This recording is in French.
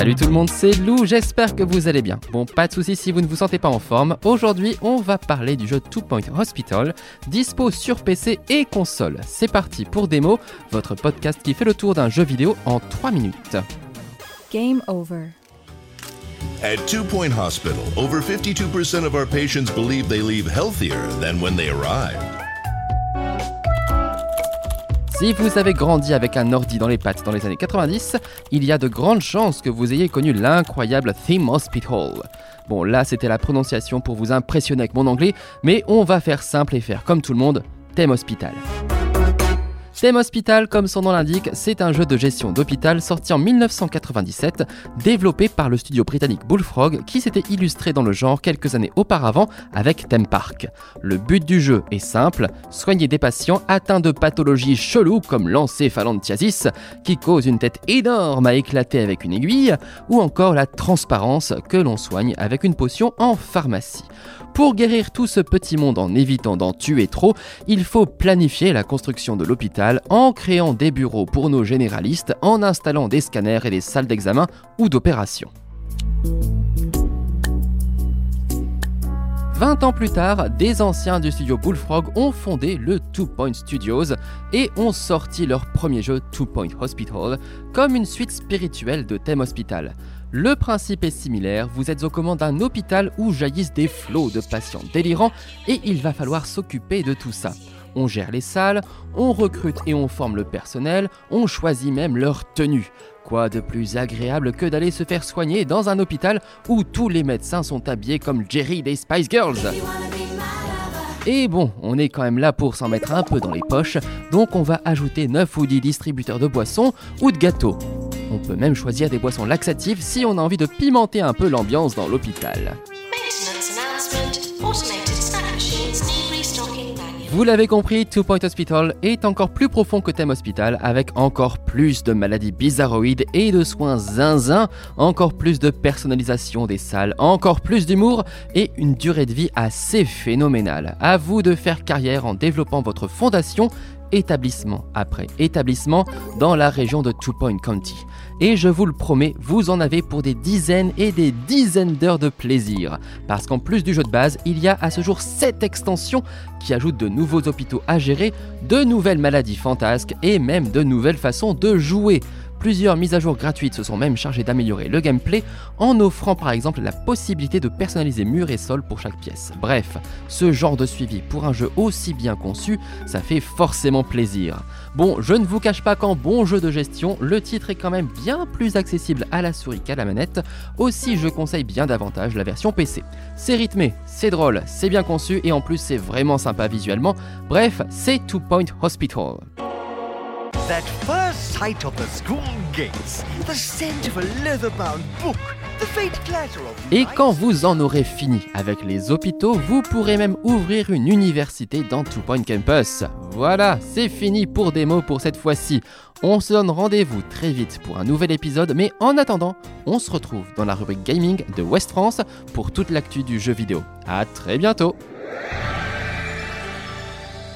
Salut tout le monde, c'est Lou, j'espère que vous allez bien. Bon, pas de soucis si vous ne vous sentez pas en forme. Aujourd'hui, on va parler du jeu Two Point Hospital, dispo sur PC et console. C'est parti pour Démo, votre podcast qui fait le tour d'un jeu vidéo en 3 minutes. Game over. At Two Point Hospital, over 52% of our patients believe they leave healthier than when they arrived. Si vous avez grandi avec un ordi dans les pattes dans les années 90, il y a de grandes chances que vous ayez connu l'incroyable Theme Hospital. Bon, là c'était la prononciation pour vous impressionner avec mon anglais, mais on va faire simple et faire comme tout le monde, Theme Hospital. Theme Hospital, comme son nom l'indique, c'est un jeu de gestion d'hôpital sorti en 1997, développé par le studio britannique Bullfrog qui s'était illustré dans le genre quelques années auparavant avec Theme Park. Le but du jeu est simple, soigner des patients atteints de pathologies cheloues comme l'encéphalanthiasis, qui cause une tête énorme à éclater avec une aiguille, ou encore la transparence que l'on soigne avec une potion en pharmacie. Pour guérir tout ce petit monde en évitant d'en tuer trop, il faut planifier la construction de l'hôpital en créant des bureaux pour nos généralistes, en installant des scanners et des salles d'examen ou d'opération. 20 ans plus tard, des anciens du studio Bullfrog ont fondé le Two Point Studios et ont sorti leur premier jeu Two Point Hospital comme une suite spirituelle de Thème Hospital. Le principe est similaire, vous êtes aux commandes d'un hôpital où jaillissent des flots de patients délirants et il va falloir s'occuper de tout ça. On gère les salles, on recrute et on forme le personnel, on choisit même leur tenue. Quoi de plus agréable que d'aller se faire soigner dans un hôpital où tous les médecins sont habillés comme Jerry des Spice Girls? Et bon, on est quand même là pour s'en mettre un peu dans les poches, donc on va ajouter 9 ou 10 distributeurs de boissons ou de gâteaux. On peut même choisir des boissons laxatives si on a envie de pimenter un peu l'ambiance dans l'hôpital. Vous l'avez compris, Two Point Hospital est encore plus profond que Thème Hospital, avec encore plus de maladies bizarroïdes et de soins zinzin, encore plus de personnalisation des salles, encore plus d'humour et une durée de vie assez phénoménale. À vous de faire carrière en développant votre fondation établissement après établissement dans la région de Two Point County. Et je vous le promets, vous en avez pour des dizaines et des dizaines d'heures de plaisir. Parce qu'en plus du jeu de base, il y a à ce jour 7 extensions qui ajoutent de nouveaux hôpitaux à gérer, de nouvelles maladies fantasques et même de nouvelles façons de jouer. Plusieurs mises à jour gratuites se sont même chargées d'améliorer le gameplay en offrant par exemple la possibilité de personnaliser murs et sols pour chaque pièce. Bref, ce genre de suivi pour un jeu aussi bien conçu, ça fait forcément plaisir. Bon, je ne vous cache pas qu'en bon jeu de gestion, le titre est quand même bien plus accessible à la souris qu'à la manette, aussi je conseille bien davantage la version PC. C'est rythmé, c'est drôle, c'est bien conçu et en plus c'est vraiment sympa visuellement. Bref, c'est Two Point Hospital. That first sight of the school gates, the scent of a leather-bound book, the faint clatter of Et quand vous en aurez fini avec les hôpitaux, vous pourrez même ouvrir une université dans Two Point Campus. Voilà, c'est fini pour démo pour cette fois-ci. On se donne rendez-vous très vite pour un nouvel épisode, mais en attendant, on se retrouve dans la rubrique gaming de West France pour toute l'actu du jeu vidéo. À très bientôt